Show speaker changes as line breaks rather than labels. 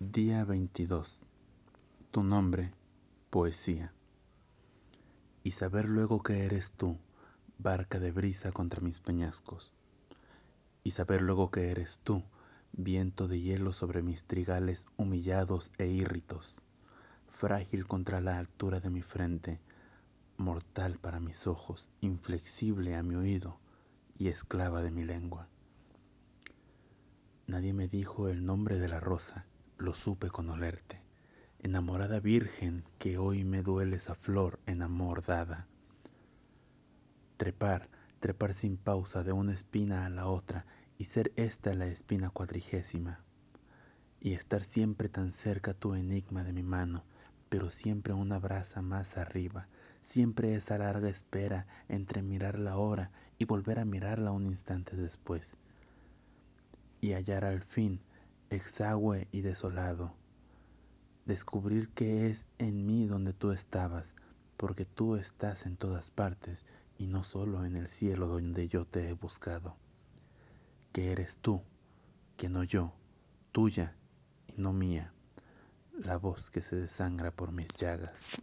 Día 22. Tu nombre, poesía. Y saber luego que eres tú, barca de brisa contra mis peñascos. Y saber luego que eres tú, viento de hielo sobre mis trigales humillados e írritos, frágil contra la altura de mi frente, mortal para mis ojos, inflexible a mi oído y esclava de mi lengua. Nadie me dijo el nombre de la rosa, lo supe con olerte. Enamorada virgen que hoy me duele esa flor en amor dada. Trepar, trepar sin pausa de una espina a la otra y ser esta la espina cuadrigésima. Y estar siempre tan cerca tu enigma de mi mano, pero siempre una brasa más arriba, siempre esa larga espera entre mirar la hora y volver a mirarla un instante después y hallar al fin, exagüe y desolado, descubrir que es en mí donde tú estabas, porque tú estás en todas partes y no solo en el cielo donde yo te he buscado, que eres tú, que no yo, tuya y no mía, la voz que se desangra por mis llagas.